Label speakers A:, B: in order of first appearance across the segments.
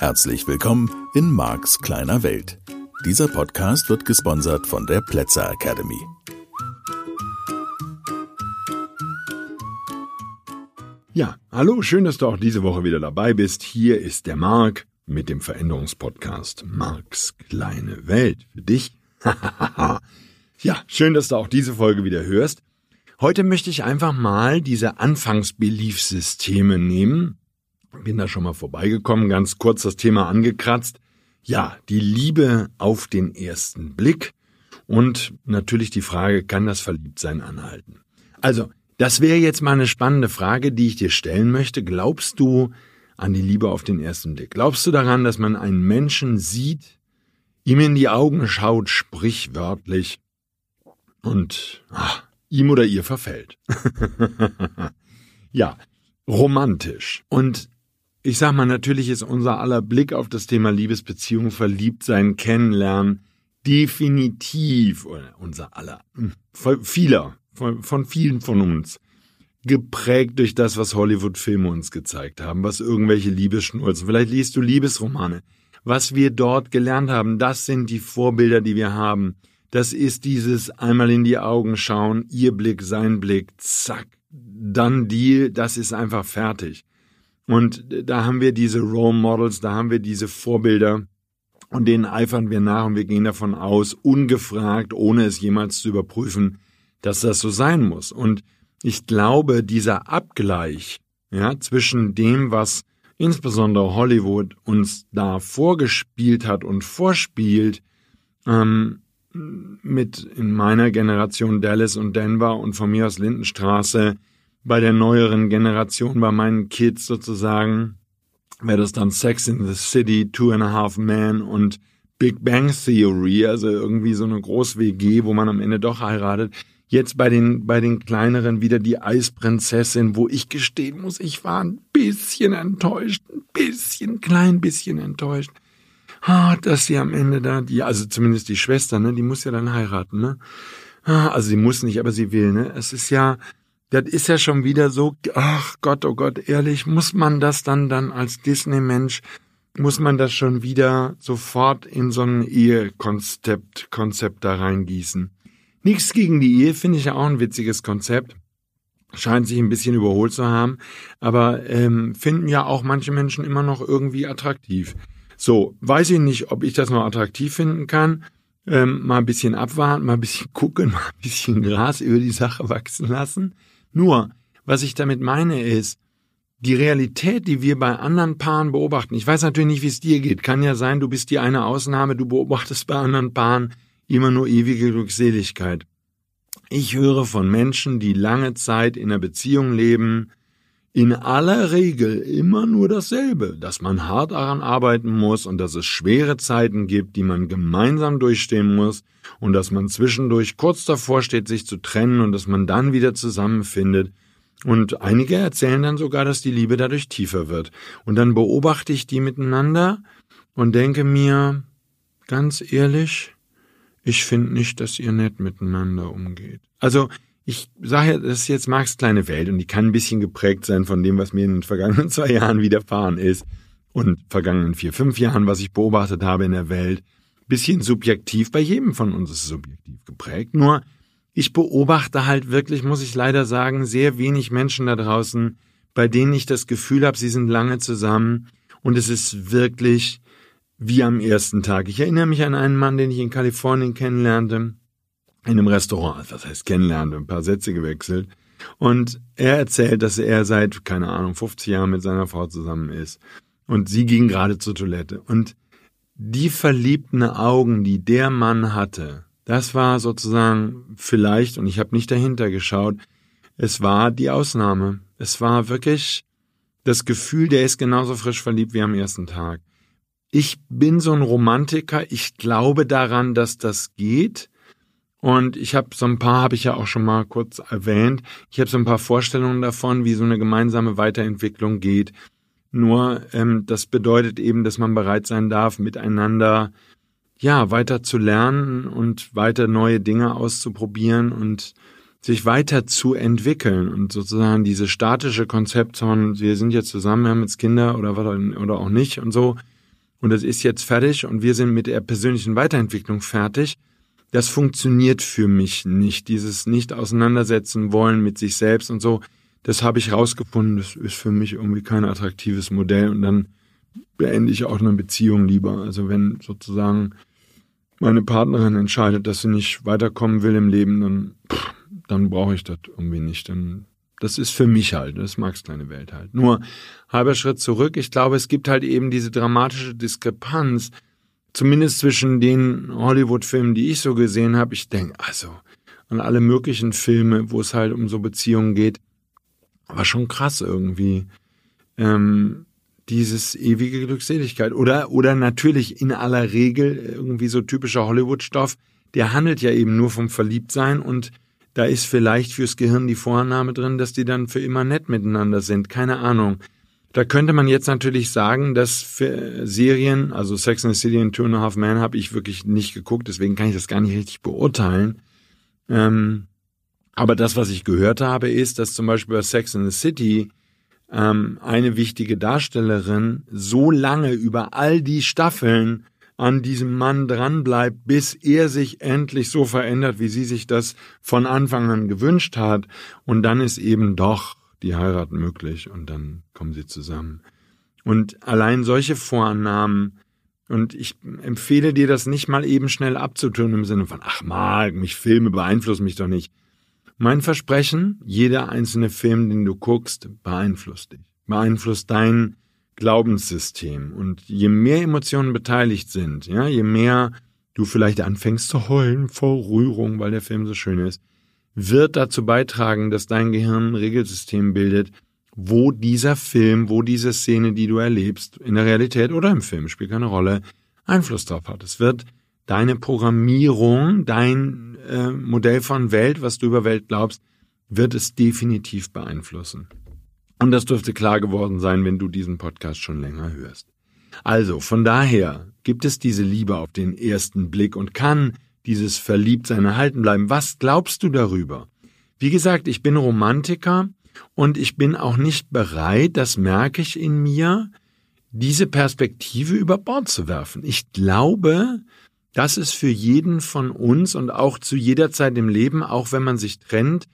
A: Herzlich willkommen in Marks kleiner Welt. Dieser Podcast wird gesponsert von der Plätzer Academy.
B: Ja, hallo, schön, dass du auch diese Woche wieder dabei bist. Hier ist der Mark mit dem Veränderungspodcast Marks kleine Welt für dich. ja, schön, dass du auch diese Folge wieder hörst. Heute möchte ich einfach mal diese Anfangsbeliefsysteme nehmen. Bin da schon mal vorbeigekommen, ganz kurz das Thema angekratzt. Ja, die Liebe auf den ersten Blick und natürlich die Frage, kann das Verliebtsein anhalten? Also, das wäre jetzt mal eine spannende Frage, die ich dir stellen möchte. Glaubst du an die Liebe auf den ersten Blick? Glaubst du daran, dass man einen Menschen sieht, ihm in die Augen schaut, sprichwörtlich, und ach, ihm oder ihr verfällt. ja, romantisch. Und ich sag mal, natürlich ist unser aller Blick auf das Thema Liebesbeziehung, Verliebtsein, Kennenlernen definitiv, oder unser aller, hm, vieler, von, von vielen von uns, geprägt durch das, was Hollywood-Filme uns gezeigt haben, was irgendwelche Liebesschnulzen, vielleicht liest du Liebesromane, was wir dort gelernt haben, das sind die Vorbilder, die wir haben. Das ist dieses einmal in die Augen schauen, ihr Blick, sein Blick, zack, dann Deal, das ist einfach fertig. Und da haben wir diese Role Models, da haben wir diese Vorbilder und denen eifern wir nach und wir gehen davon aus, ungefragt, ohne es jemals zu überprüfen, dass das so sein muss. Und ich glaube, dieser Abgleich, ja, zwischen dem, was insbesondere Hollywood uns da vorgespielt hat und vorspielt, ähm, mit in meiner Generation Dallas und Denver und von mir aus Lindenstraße bei der neueren Generation, bei meinen Kids sozusagen, wäre das dann Sex in the City, Two and a Half Men und Big Bang Theory, also irgendwie so eine Groß-WG, wo man am Ende doch heiratet. Jetzt bei den, bei den kleineren wieder die Eisprinzessin, wo ich gestehen muss, ich war ein bisschen enttäuscht, ein bisschen, klein bisschen enttäuscht ah, dass sie am Ende da, die, also zumindest die Schwester, ne, die muss ja dann heiraten, ne? Ah, also sie muss nicht, aber sie will, ne? Es ist ja, das ist ja schon wieder so, ach Gott, oh Gott, ehrlich, muss man das dann dann als Disney-Mensch, muss man das schon wieder sofort in so ein Ehekonzept, Konzept da reingießen. Nichts gegen die Ehe, finde ich ja auch ein witziges Konzept. Scheint sich ein bisschen überholt zu haben, aber ähm, finden ja auch manche Menschen immer noch irgendwie attraktiv. So, weiß ich nicht, ob ich das noch attraktiv finden kann. Ähm, mal ein bisschen abwarten, mal ein bisschen gucken, mal ein bisschen Gras über die Sache wachsen lassen. Nur, was ich damit meine ist, die Realität, die wir bei anderen Paaren beobachten, ich weiß natürlich nicht, wie es dir geht, kann ja sein, du bist die eine Ausnahme, du beobachtest bei anderen Paaren immer nur ewige Glückseligkeit. Ich höre von Menschen, die lange Zeit in einer Beziehung leben, in aller Regel immer nur dasselbe, dass man hart daran arbeiten muss und dass es schwere Zeiten gibt, die man gemeinsam durchstehen muss und dass man zwischendurch kurz davor steht, sich zu trennen und dass man dann wieder zusammenfindet. Und einige erzählen dann sogar, dass die Liebe dadurch tiefer wird. Und dann beobachte ich die miteinander und denke mir, ganz ehrlich, ich finde nicht, dass ihr nett miteinander umgeht. Also ich sage das ist jetzt Marx kleine Welt und die kann ein bisschen geprägt sein von dem, was mir in den vergangenen zwei Jahren widerfahren ist und vergangenen vier, fünf Jahren, was ich beobachtet habe in der Welt. Bisschen subjektiv, bei jedem von uns ist es subjektiv geprägt. Nur ich beobachte halt wirklich, muss ich leider sagen, sehr wenig Menschen da draußen, bei denen ich das Gefühl habe, sie sind lange zusammen und es ist wirklich wie am ersten Tag. Ich erinnere mich an einen Mann, den ich in Kalifornien kennenlernte in einem Restaurant, was heißt kennenlernen, ein paar Sätze gewechselt. Und er erzählt, dass er seit, keine Ahnung, 50 Jahren mit seiner Frau zusammen ist. Und sie ging gerade zur Toilette. Und die verliebten Augen, die der Mann hatte, das war sozusagen vielleicht, und ich habe nicht dahinter geschaut, es war die Ausnahme. Es war wirklich das Gefühl, der ist genauso frisch verliebt wie am ersten Tag. Ich bin so ein Romantiker, ich glaube daran, dass das geht. Und ich habe so ein paar, habe ich ja auch schon mal kurz erwähnt, ich habe so ein paar Vorstellungen davon, wie so eine gemeinsame Weiterentwicklung geht. Nur ähm, das bedeutet eben, dass man bereit sein darf, miteinander ja weiter zu lernen und weiter neue Dinge auszuprobieren und sich weiter zu entwickeln. Und sozusagen diese statische Konzept von wir sind jetzt zusammen, wir haben jetzt Kinder oder was oder auch nicht und so, und es ist jetzt fertig und wir sind mit der persönlichen Weiterentwicklung fertig, das funktioniert für mich nicht. Dieses nicht auseinandersetzen wollen mit sich selbst und so, das habe ich rausgefunden, das ist für mich irgendwie kein attraktives Modell und dann beende ich auch eine Beziehung lieber. Also wenn sozusagen meine Partnerin entscheidet, dass sie nicht weiterkommen will im Leben, dann, pff, dann brauche ich das irgendwie nicht. Dann, das ist für mich halt, das Max kleine Welt halt. Nur halber Schritt zurück. Ich glaube, es gibt halt eben diese dramatische Diskrepanz, zumindest zwischen den Hollywood-Filmen, die ich so gesehen habe. Ich denke, also an alle möglichen Filme, wo es halt um so Beziehungen geht, war schon krass irgendwie. Ähm, dieses ewige Glückseligkeit. Oder, oder natürlich in aller Regel irgendwie so typischer Hollywood-Stoff, der handelt ja eben nur vom Verliebtsein und da ist vielleicht fürs Gehirn die Vorannahme drin, dass die dann für immer nett miteinander sind. Keine Ahnung. Da könnte man jetzt natürlich sagen, dass für Serien, also Sex and the City und Two and a Half Men habe ich wirklich nicht geguckt, deswegen kann ich das gar nicht richtig beurteilen. Ähm, aber das, was ich gehört habe, ist, dass zum Beispiel bei Sex and the City ähm, eine wichtige Darstellerin so lange über all die Staffeln an diesem Mann dranbleibt, bis er sich endlich so verändert, wie sie sich das von Anfang an gewünscht hat. Und dann ist eben doch die Heirat möglich und dann kommen sie zusammen. Und allein solche Vorannahmen, und ich empfehle dir das nicht mal eben schnell abzutun im Sinne von, ach mal, mich Filme beeinflussen mich doch nicht. Mein Versprechen, jeder einzelne Film, den du guckst, beeinflusst dich, beeinflusst dein Glaubenssystem. Und je mehr Emotionen beteiligt sind, ja, je mehr du vielleicht anfängst zu heulen vor Rührung, weil der Film so schön ist, wird dazu beitragen, dass dein Gehirn ein Regelsystem bildet, wo dieser Film, wo diese Szene, die du erlebst, in der Realität oder im Film, spielt keine Rolle, Einfluss drauf hat. Es wird deine Programmierung, dein äh, Modell von Welt, was du über Welt glaubst, wird es definitiv beeinflussen. Und das dürfte klar geworden sein, wenn du diesen Podcast schon länger hörst. Also, von daher gibt es diese Liebe auf den ersten Blick und kann dieses Verliebtsein erhalten bleiben. Was glaubst du darüber? Wie gesagt, ich bin Romantiker und ich bin auch nicht bereit, das merke ich in mir, diese Perspektive über Bord zu werfen. Ich glaube, das ist für jeden von uns und auch zu jeder Zeit im Leben, auch wenn man sich trennt,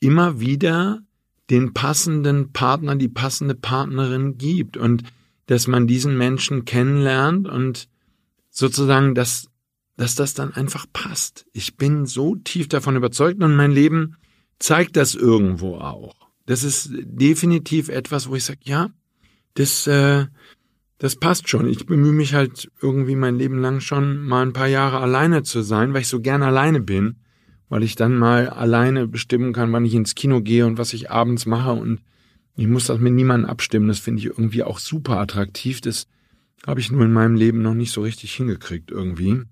B: immer wieder den passenden Partner, die passende Partnerin gibt und dass man diesen Menschen kennenlernt und sozusagen, dass, dass das dann einfach passt. Ich bin so tief davon überzeugt und mein Leben zeigt das irgendwo auch. Das ist definitiv etwas, wo ich sage, ja, das, äh, das passt schon. Ich bemühe mich halt irgendwie mein Leben lang schon mal ein paar Jahre alleine zu sein, weil ich so gern alleine bin, weil ich dann mal alleine bestimmen kann, wann ich ins Kino gehe und was ich abends mache und ich muss das mit niemandem abstimmen. Das finde ich irgendwie auch super attraktiv. Das habe ich nur in meinem Leben noch nicht so richtig hingekriegt irgendwie.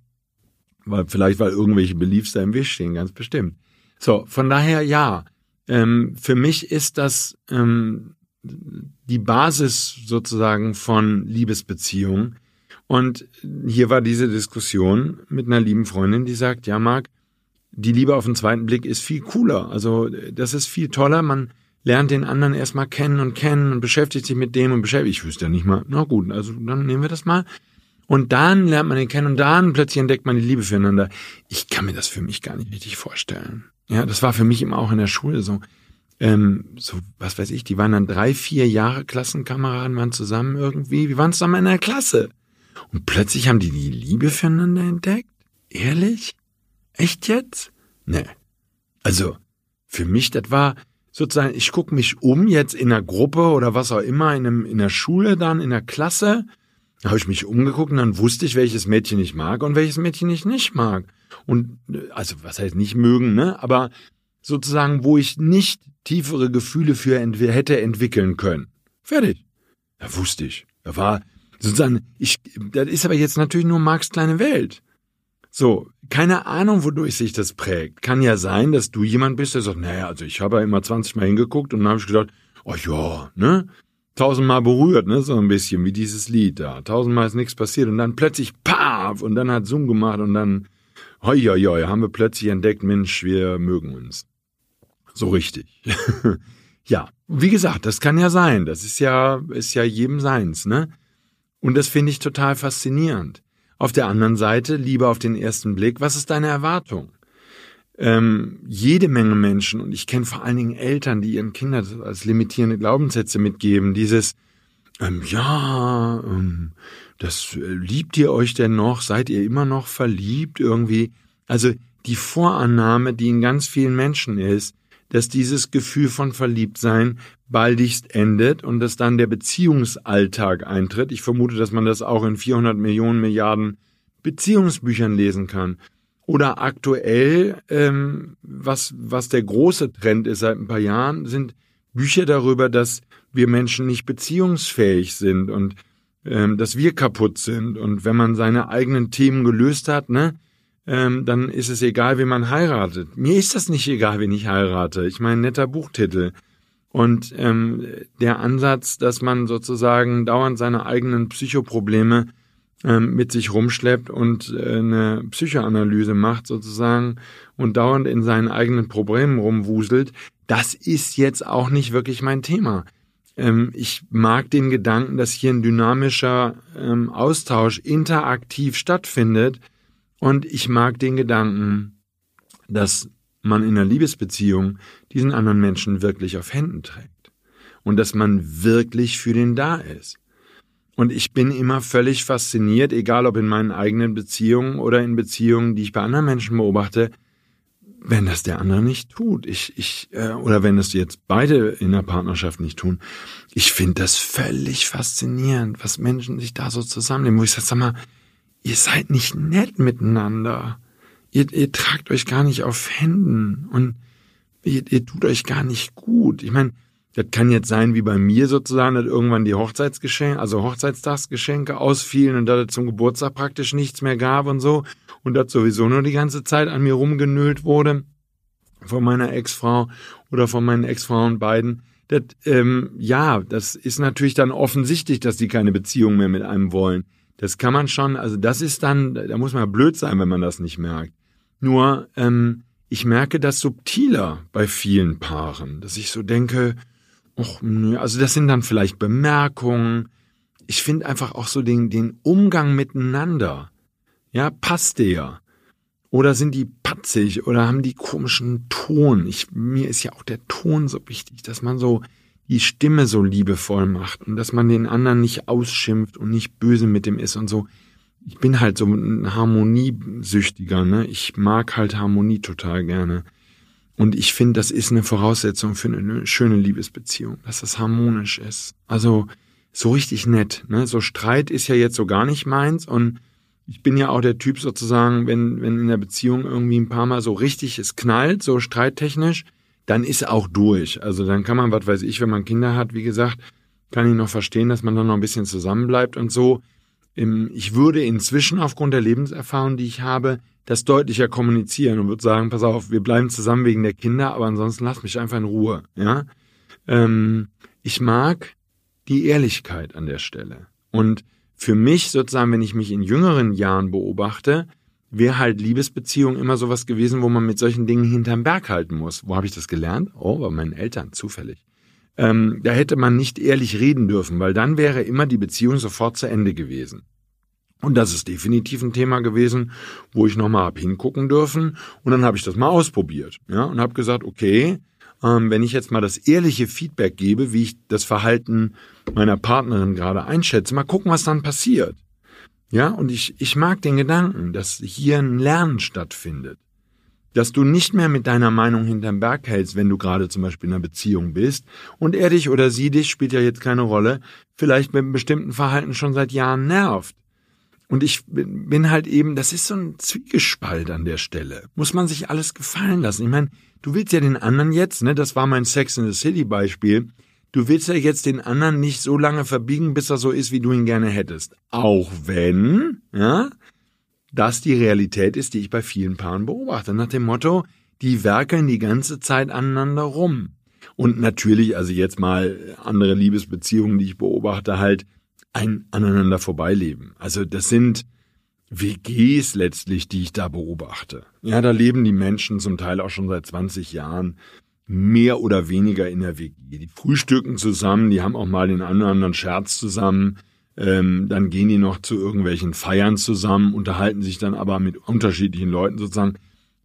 B: Weil, vielleicht weil irgendwelche Beliefs da im Weg stehen, ganz bestimmt. So, von daher ja. Ähm, für mich ist das ähm, die Basis sozusagen von Liebesbeziehungen. Und hier war diese Diskussion mit einer lieben Freundin, die sagt, ja, Marc, die Liebe auf den zweiten Blick ist viel cooler. Also das ist viel toller. Man lernt den anderen erstmal kennen und kennen und beschäftigt sich mit dem und beschäftigt. Ich wüsste ja nicht mal, na gut, also dann nehmen wir das mal. Und dann lernt man ihn kennen und dann plötzlich entdeckt man die Liebe füreinander. Ich kann mir das für mich gar nicht richtig vorstellen. Ja, das war für mich immer auch in der Schule so ähm, so, was weiß ich, die waren dann drei, vier Jahre Klassenkameraden, waren zusammen irgendwie, wir waren zusammen in der Klasse. Und plötzlich haben die die Liebe füreinander entdeckt? Ehrlich? Echt jetzt? Nee. Also, für mich, das war sozusagen, ich gucke mich um jetzt in einer Gruppe oder was auch immer, in, einem, in der Schule dann, in der Klasse, da habe ich mich umgeguckt und dann wusste ich, welches Mädchen ich mag und welches Mädchen ich nicht mag. Und äh, also was heißt nicht mögen, ne? Aber sozusagen, wo ich nicht tiefere Gefühle für ent hätte entwickeln können. Fertig. Da wusste ich. Da war sozusagen, ich, das ist aber jetzt natürlich nur Marx kleine Welt. So, keine Ahnung, wodurch sich das prägt. Kann ja sein, dass du jemand bist, der sagt, naja, also ich habe ja immer 20 Mal hingeguckt und dann habe ich gedacht, oh ja, ne? Tausendmal berührt, ne? So ein bisschen wie dieses Lied da. Tausendmal ist nichts passiert und dann plötzlich, paf, und dann hat Zoom gemacht und dann, hoi, hoi, hoi, haben wir plötzlich entdeckt, Mensch, wir mögen uns. So richtig. ja, wie gesagt, das kann ja sein. Das ist ja, ist ja jedem seins, ne? Und das finde ich total faszinierend. Auf der anderen Seite, Liebe auf den ersten Blick, was ist deine Erwartung? Ähm, jede Menge Menschen, und ich kenne vor allen Dingen Eltern, die ihren Kindern als limitierende Glaubenssätze mitgeben, dieses, ähm, ja, ähm, das äh, liebt ihr euch denn noch? Seid ihr immer noch verliebt irgendwie? Also die Vorannahme, die in ganz vielen Menschen ist, dass dieses Gefühl von Verliebtsein baldigst endet und dass dann der Beziehungsalltag eintritt. Ich vermute, dass man das auch in 400 Millionen Milliarden Beziehungsbüchern lesen kann. Oder aktuell, ähm, was, was der große Trend ist seit ein paar Jahren, sind Bücher darüber, dass wir Menschen nicht beziehungsfähig sind und ähm, dass wir kaputt sind. Und wenn man seine eigenen Themen gelöst hat, ne, ähm, dann ist es egal, wie man heiratet. Mir ist das nicht egal, wen ich heirate. Ich meine, netter Buchtitel. Und ähm, der Ansatz, dass man sozusagen dauernd seine eigenen Psychoprobleme ähm, mit sich rumschleppt und äh, eine Psychoanalyse macht sozusagen und dauernd in seinen eigenen Problemen rumwuselt, das ist jetzt auch nicht wirklich mein Thema. Ähm, ich mag den Gedanken, dass hier ein dynamischer ähm, Austausch interaktiv stattfindet und ich mag den Gedanken, dass man in einer Liebesbeziehung diesen anderen Menschen wirklich auf Händen trägt. Und dass man wirklich für den da ist. Und ich bin immer völlig fasziniert, egal ob in meinen eigenen Beziehungen oder in Beziehungen, die ich bei anderen Menschen beobachte, wenn das der andere nicht tut. Ich, ich, äh, oder wenn das jetzt beide in der Partnerschaft nicht tun. Ich finde das völlig faszinierend, was Menschen sich da so zusammennehmen. Wo ich sage, sag mal, ihr seid nicht nett miteinander. Ihr, ihr tragt euch gar nicht auf Händen und ihr, ihr tut euch gar nicht gut. Ich meine, das kann jetzt sein wie bei mir sozusagen, dass irgendwann die Hochzeitsgeschenke, also Hochzeitstagsgeschenke ausfielen und dass es zum Geburtstag praktisch nichts mehr gab und so und das sowieso nur die ganze Zeit an mir rumgenölt wurde von meiner Ex-Frau oder von meinen Ex-Frauen beiden. Das, ähm, ja, das ist natürlich dann offensichtlich, dass die keine Beziehung mehr mit einem wollen. Das kann man schon, also das ist dann, da muss man blöd sein, wenn man das nicht merkt. Nur, ähm, ich merke das subtiler bei vielen Paaren, dass ich so denke, och, also das sind dann vielleicht Bemerkungen. Ich finde einfach auch so den, den Umgang miteinander. Ja, passt der? Oder sind die patzig oder haben die komischen Ton? Ich, mir ist ja auch der Ton so wichtig, dass man so die Stimme so liebevoll macht und dass man den anderen nicht ausschimpft und nicht böse mit dem ist und so. Ich bin halt so ein Harmoniesüchtiger, ne? Ich mag halt Harmonie total gerne. Und ich finde, das ist eine Voraussetzung für eine schöne Liebesbeziehung, dass das harmonisch ist. Also so richtig nett. Ne? So Streit ist ja jetzt so gar nicht meins und ich bin ja auch der Typ sozusagen, wenn, wenn in der Beziehung irgendwie ein paar Mal so richtig es knallt, so streittechnisch, dann ist auch durch. Also dann kann man, was weiß ich, wenn man Kinder hat, wie gesagt, kann ich noch verstehen, dass man dann noch ein bisschen zusammenbleibt und so. Ich würde inzwischen aufgrund der Lebenserfahrung, die ich habe, das deutlicher kommunizieren und würde sagen, pass auf, wir bleiben zusammen wegen der Kinder, aber ansonsten lass mich einfach in Ruhe. Ja, ähm, ich mag die Ehrlichkeit an der Stelle und für mich sozusagen, wenn ich mich in jüngeren Jahren beobachte, wäre halt Liebesbeziehung immer sowas gewesen, wo man mit solchen Dingen hinterm Berg halten muss. Wo habe ich das gelernt? Oh, bei meinen Eltern, zufällig. Ähm, da hätte man nicht ehrlich reden dürfen, weil dann wäre immer die Beziehung sofort zu Ende gewesen. Und das ist definitiv ein Thema gewesen, wo ich nochmal hab hingucken dürfen. Und dann habe ich das mal ausprobiert. Ja, und habe gesagt, okay, ähm, wenn ich jetzt mal das ehrliche Feedback gebe, wie ich das Verhalten meiner Partnerin gerade einschätze, mal gucken, was dann passiert. Ja, und ich, ich mag den Gedanken, dass hier ein Lernen stattfindet. Dass du nicht mehr mit deiner Meinung hinterm Berg hältst, wenn du gerade zum Beispiel in einer Beziehung bist und er dich oder sie dich, spielt ja jetzt keine Rolle, vielleicht mit einem bestimmten Verhalten schon seit Jahren nervt. Und ich bin halt eben, das ist so ein Zwiegespalt an der Stelle. Muss man sich alles gefallen lassen. Ich meine, du willst ja den anderen jetzt, ne, das war mein Sex in the City Beispiel, Du willst ja jetzt den anderen nicht so lange verbiegen, bis er so ist, wie du ihn gerne hättest. Auch wenn, ja, das die Realität ist, die ich bei vielen Paaren beobachte. Nach dem Motto, die werkeln die ganze Zeit aneinander rum. Und natürlich, also jetzt mal andere Liebesbeziehungen, die ich beobachte, halt ein aneinander vorbeileben. Also das sind WGs letztlich, die ich da beobachte. Ja, da leben die Menschen zum Teil auch schon seit 20 Jahren mehr oder weniger in der WG. Die frühstücken zusammen, die haben auch mal den einen oder anderen Scherz zusammen. Ähm, dann gehen die noch zu irgendwelchen Feiern zusammen, unterhalten sich dann aber mit unterschiedlichen Leuten sozusagen.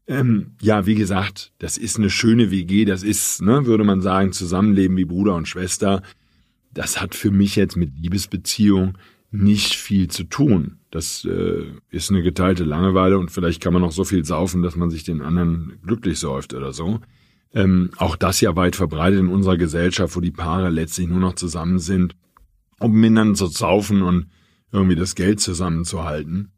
B: Ähm, ja, wie gesagt, das ist eine schöne WG, das ist, ne, würde man sagen, Zusammenleben wie Bruder und Schwester. Das hat für mich jetzt mit Liebesbeziehung nicht viel zu tun. Das äh, ist eine geteilte Langeweile und vielleicht kann man noch so viel saufen, dass man sich den anderen glücklich säuft oder so. Ähm, auch das ja weit verbreitet in unserer Gesellschaft, wo die Paare letztlich nur noch zusammen sind, um miteinander zu saufen und irgendwie das Geld zusammenzuhalten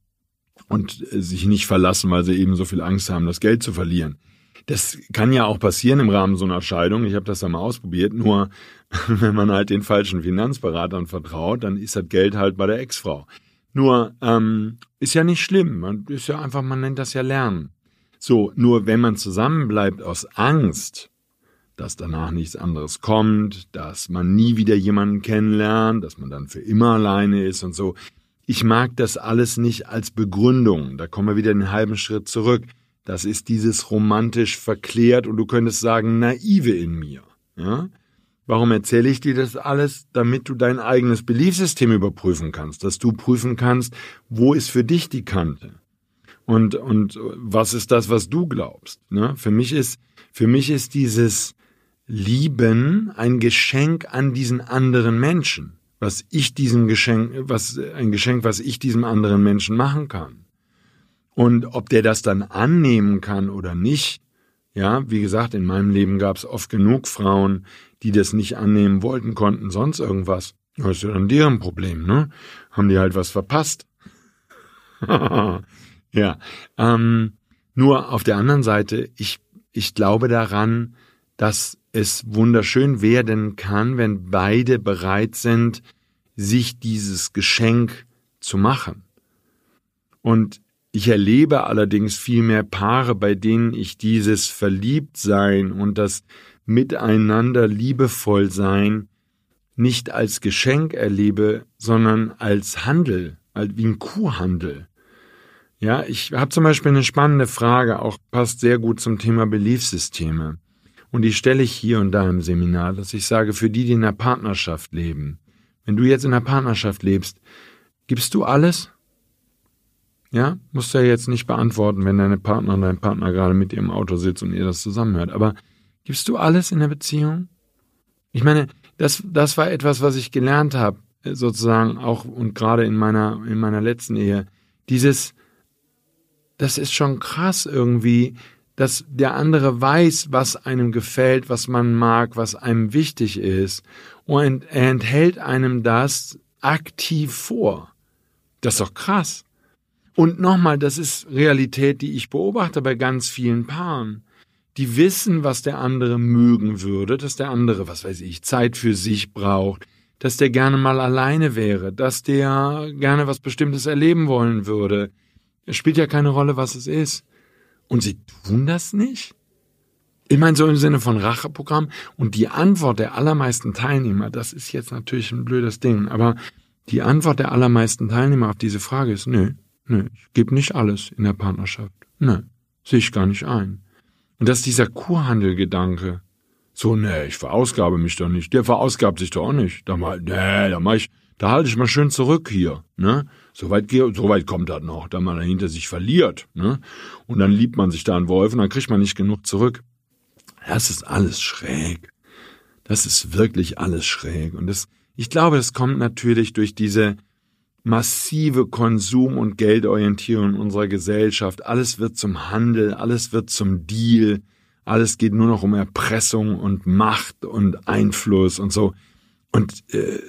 B: und äh, sich nicht verlassen, weil sie eben so viel Angst haben, das Geld zu verlieren. Das kann ja auch passieren im Rahmen so einer Scheidung. Ich habe das ja mal ausprobiert. Nur wenn man halt den falschen Finanzberatern vertraut, dann ist das Geld halt bei der Ex-Frau. Nur ähm, ist ja nicht schlimm. Man ist ja einfach, man nennt das ja Lernen. So, nur wenn man zusammenbleibt aus Angst, dass danach nichts anderes kommt, dass man nie wieder jemanden kennenlernt, dass man dann für immer alleine ist und so. Ich mag das alles nicht als Begründung. Da kommen wir wieder einen halben Schritt zurück. Das ist dieses romantisch verklärt und du könntest sagen naive in mir. Ja? Warum erzähle ich dir das alles? Damit du dein eigenes Beliefsystem überprüfen kannst, dass du prüfen kannst, wo ist für dich die Kante und und was ist das, was du glaubst. Ne? Für mich ist für mich ist dieses Lieben ein Geschenk an diesen anderen Menschen, was ich diesem Geschenk, was ein Geschenk, was ich diesem anderen Menschen machen kann. Und ob der das dann annehmen kann oder nicht, ja, wie gesagt, in meinem Leben gab es oft genug Frauen, die das nicht annehmen wollten, konnten, sonst irgendwas. Das ist ja dann deren Problem, ne? Haben die halt was verpasst. ja. Ähm, nur auf der anderen Seite, ich, ich glaube daran, dass es wunderschön werden kann, wenn beide bereit sind, sich dieses Geschenk zu machen. Und ich erlebe allerdings viel mehr Paare, bei denen ich dieses Verliebtsein und das Miteinander liebevoll sein nicht als Geschenk erlebe, sondern als Handel, wie ein Kuhhandel. Ja, ich habe zum Beispiel eine spannende Frage, auch passt sehr gut zum Thema Beliefssysteme. Und die stelle ich hier und da im Seminar, dass ich sage, für die, die in einer Partnerschaft leben, wenn du jetzt in einer Partnerschaft lebst, gibst du alles? Ja, musst du ja jetzt nicht beantworten, wenn deine Partnerin, dein Partner gerade mit im Auto sitzt und ihr das zusammenhört. Aber gibst du alles in der Beziehung? Ich meine, das, das war etwas, was ich gelernt habe, sozusagen auch und gerade in meiner, in meiner letzten Ehe. Dieses, das ist schon krass irgendwie, dass der andere weiß, was einem gefällt, was man mag, was einem wichtig ist. Und er enthält einem das aktiv vor. Das ist doch krass. Und nochmal, das ist Realität, die ich beobachte bei ganz vielen Paaren. Die wissen, was der andere mögen würde, dass der andere, was weiß ich, Zeit für sich braucht, dass der gerne mal alleine wäre, dass der gerne was Bestimmtes erleben wollen würde. Es spielt ja keine Rolle, was es ist. Und sie tun das nicht? Ich meine, so im Sinne von Racheprogramm. Und die Antwort der allermeisten Teilnehmer, das ist jetzt natürlich ein blödes Ding, aber die Antwort der allermeisten Teilnehmer auf diese Frage ist, nö, Nö, ich gebe nicht alles in der Partnerschaft. Nö, sehe ich gar nicht ein. Und das ist dieser Kurhandelgedanke. So, nee, ich verausgabe mich doch nicht. Der verausgabt sich doch auch nicht. Da mal, nee, da mach ich, da halte ich mal schön zurück hier, ne? So weit, so weit kommt das noch, da man dahinter sich verliert, ne? Und dann liebt man sich da einen Wolf und dann kriegt man nicht genug zurück. Das ist alles schräg. Das ist wirklich alles schräg. Und das, ich glaube, das kommt natürlich durch diese massive Konsum- und Geldorientierung unserer Gesellschaft. Alles wird zum Handel, alles wird zum Deal, alles geht nur noch um Erpressung und Macht und Einfluss und so. Und äh,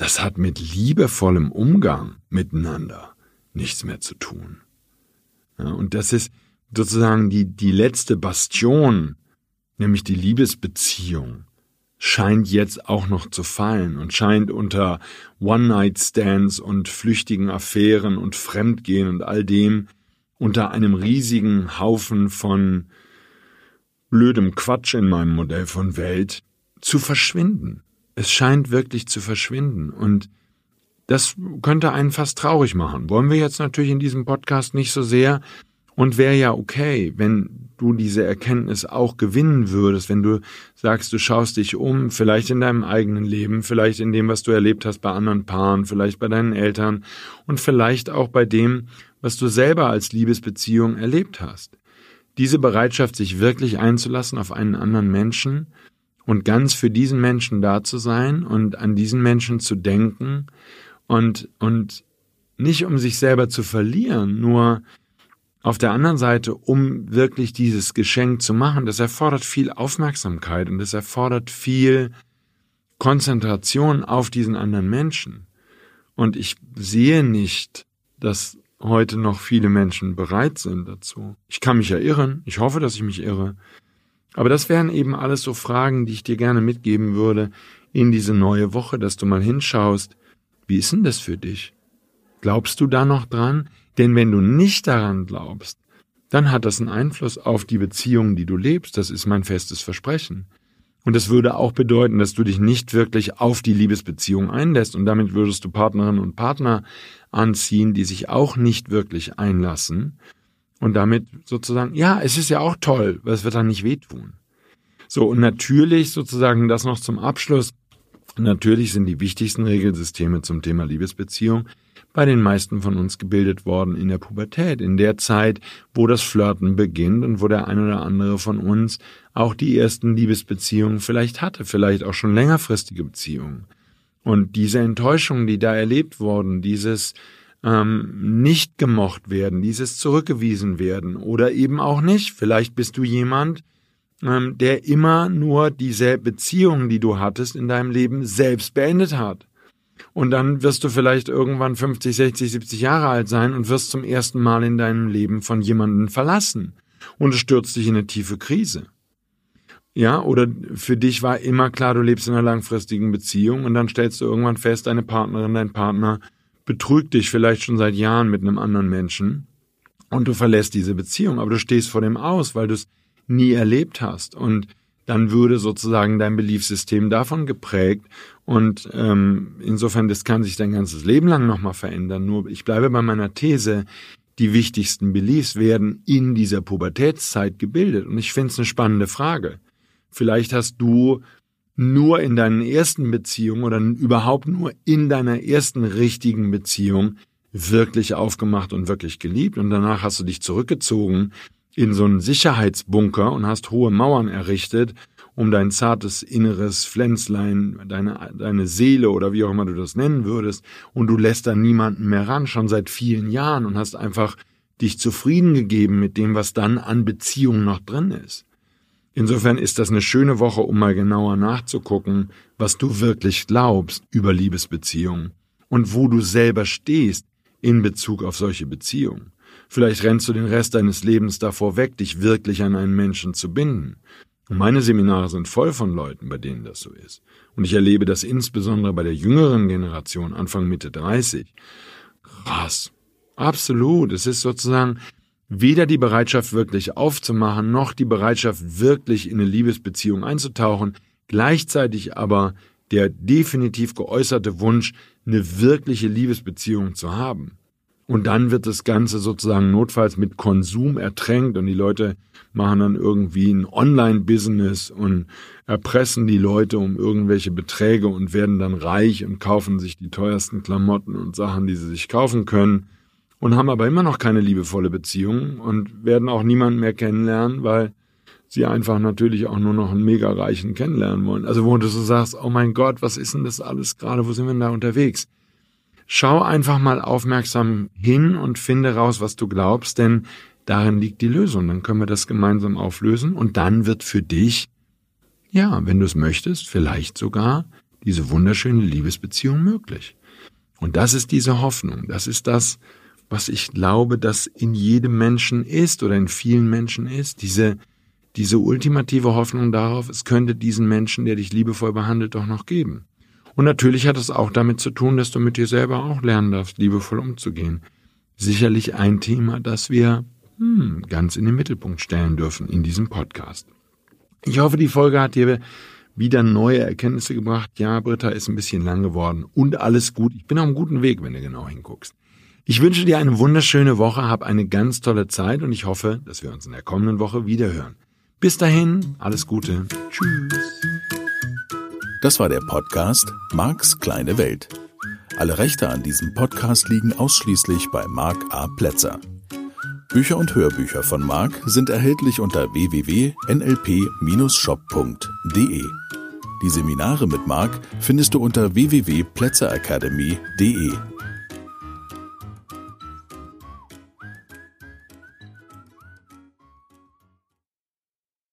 B: das hat mit liebevollem Umgang miteinander nichts mehr zu tun. Ja, und das ist sozusagen die, die letzte Bastion, nämlich die Liebesbeziehung scheint jetzt auch noch zu fallen und scheint unter One-Night-Stands und flüchtigen Affären und Fremdgehen und all dem unter einem riesigen Haufen von blödem Quatsch in meinem Modell von Welt zu verschwinden. Es scheint wirklich zu verschwinden und das könnte einen fast traurig machen. Wollen wir jetzt natürlich in diesem Podcast nicht so sehr Und wäre ja okay, wenn du diese Erkenntnis auch gewinnen würdest, wenn du sagst, du schaust dich um, vielleicht in deinem eigenen Leben, vielleicht in dem, was du erlebt hast bei anderen Paaren, vielleicht bei deinen Eltern und vielleicht auch bei dem, was du selber als Liebesbeziehung erlebt hast. Diese Bereitschaft, sich wirklich einzulassen auf einen anderen Menschen und ganz für diesen Menschen da zu sein und an diesen Menschen zu denken und, und nicht um sich selber zu verlieren, nur auf der anderen Seite, um wirklich dieses Geschenk zu machen, das erfordert viel Aufmerksamkeit und das erfordert viel Konzentration auf diesen anderen Menschen. Und ich sehe nicht, dass heute noch viele Menschen bereit sind dazu. Ich kann mich ja irren, ich hoffe, dass ich mich irre. Aber das wären eben alles so Fragen, die ich dir gerne mitgeben würde in diese neue Woche, dass du mal hinschaust, wie ist denn das für dich? Glaubst du da noch dran? Denn wenn du nicht daran glaubst, dann hat das einen Einfluss auf die Beziehung, die du lebst. Das ist mein festes Versprechen. Und das würde auch bedeuten, dass du dich nicht wirklich auf die Liebesbeziehung einlässt und damit würdest du Partnerinnen und Partner anziehen, die sich auch nicht wirklich einlassen und damit sozusagen, ja, es ist ja auch toll, weil es wird dann nicht wehtun. So, und natürlich sozusagen das noch zum Abschluss. Natürlich sind die wichtigsten Regelsysteme zum Thema Liebesbeziehung bei den meisten von uns gebildet worden in der Pubertät, in der Zeit, wo das Flirten beginnt und wo der ein oder andere von uns auch die ersten Liebesbeziehungen vielleicht hatte, vielleicht auch schon längerfristige Beziehungen. Und diese Enttäuschungen, die da erlebt wurden, dieses ähm, nicht gemocht werden, dieses zurückgewiesen werden oder eben auch nicht. Vielleicht bist du jemand, ähm, der immer nur diese Beziehungen, die du hattest in deinem Leben, selbst beendet hat. Und dann wirst du vielleicht irgendwann 50, 60, 70 Jahre alt sein und wirst zum ersten Mal in deinem Leben von jemandem verlassen. Und stürzt dich in eine tiefe Krise. Ja, oder für dich war immer klar, du lebst in einer langfristigen Beziehung und dann stellst du irgendwann fest, deine Partnerin, dein Partner betrügt dich vielleicht schon seit Jahren mit einem anderen Menschen und du verlässt diese Beziehung, aber du stehst vor dem aus, weil du es nie erlebt hast. Und dann würde sozusagen dein Beliefsystem davon geprägt und ähm, insofern, das kann sich dein ganzes Leben lang nochmal verändern. Nur ich bleibe bei meiner These, die wichtigsten Beliefs werden in dieser Pubertätszeit gebildet. Und ich finde es eine spannende Frage. Vielleicht hast du nur in deinen ersten Beziehungen oder überhaupt nur in deiner ersten richtigen Beziehung wirklich aufgemacht und wirklich geliebt und danach hast du dich zurückgezogen in so einen Sicherheitsbunker und hast hohe Mauern errichtet, um dein zartes inneres Pflänzlein, deine, deine Seele oder wie auch immer du das nennen würdest, und du lässt da niemanden mehr ran, schon seit vielen Jahren und hast einfach dich zufrieden gegeben mit dem, was dann an Beziehungen noch drin ist. Insofern ist das eine schöne Woche, um mal genauer nachzugucken, was du wirklich glaubst über Liebesbeziehungen und wo du selber stehst in Bezug auf solche Beziehungen. Vielleicht rennst du den Rest deines Lebens davor weg, dich wirklich an einen Menschen zu binden. Und meine Seminare sind voll von Leuten, bei denen das so ist. Und ich erlebe das insbesondere bei der jüngeren Generation, Anfang Mitte 30. Krass. Absolut. Es ist sozusagen weder die Bereitschaft wirklich aufzumachen, noch die Bereitschaft wirklich in eine Liebesbeziehung einzutauchen, gleichzeitig aber der definitiv geäußerte Wunsch, eine wirkliche Liebesbeziehung zu haben. Und dann wird das Ganze sozusagen notfalls mit Konsum ertränkt und die Leute machen dann irgendwie ein Online-Business und erpressen die Leute um irgendwelche Beträge und werden dann reich und kaufen sich die teuersten Klamotten und Sachen, die sie sich kaufen können und haben aber immer noch keine liebevolle Beziehung und werden auch niemanden mehr kennenlernen, weil sie einfach natürlich auch nur noch einen mega reichen kennenlernen wollen. Also wo du so sagst, oh mein Gott, was ist denn das alles gerade, wo sind wir denn da unterwegs? Schau einfach mal aufmerksam hin und finde raus, was du glaubst, denn darin liegt die Lösung. Dann können wir das gemeinsam auflösen und dann wird für dich, ja, wenn du es möchtest, vielleicht sogar diese wunderschöne Liebesbeziehung möglich. Und das ist diese Hoffnung. Das ist das, was ich glaube, dass in jedem Menschen ist oder in vielen Menschen ist. Diese, diese ultimative Hoffnung darauf, es könnte diesen Menschen, der dich liebevoll behandelt, doch noch geben. Und natürlich hat es auch damit zu tun, dass du mit dir selber auch lernen darfst, liebevoll umzugehen. Sicherlich ein Thema, das wir hm, ganz in den Mittelpunkt stellen dürfen in diesem Podcast. Ich hoffe, die Folge hat dir wieder neue Erkenntnisse gebracht. Ja, Britta ist ein bisschen lang geworden und alles gut. Ich bin auf einem guten Weg, wenn du genau hinguckst. Ich wünsche dir eine wunderschöne Woche, hab eine ganz tolle Zeit und ich hoffe, dass wir uns in der kommenden Woche wiederhören. Bis dahin, alles Gute. Tschüss.
A: Das war der Podcast Marks kleine Welt. Alle Rechte an diesem Podcast liegen ausschließlich bei Mark A. Plätzer. Bücher und Hörbücher von Mark sind erhältlich unter www.nlp-shop.de. Die Seminare mit Mark findest du unter www.plätzeracademy.de.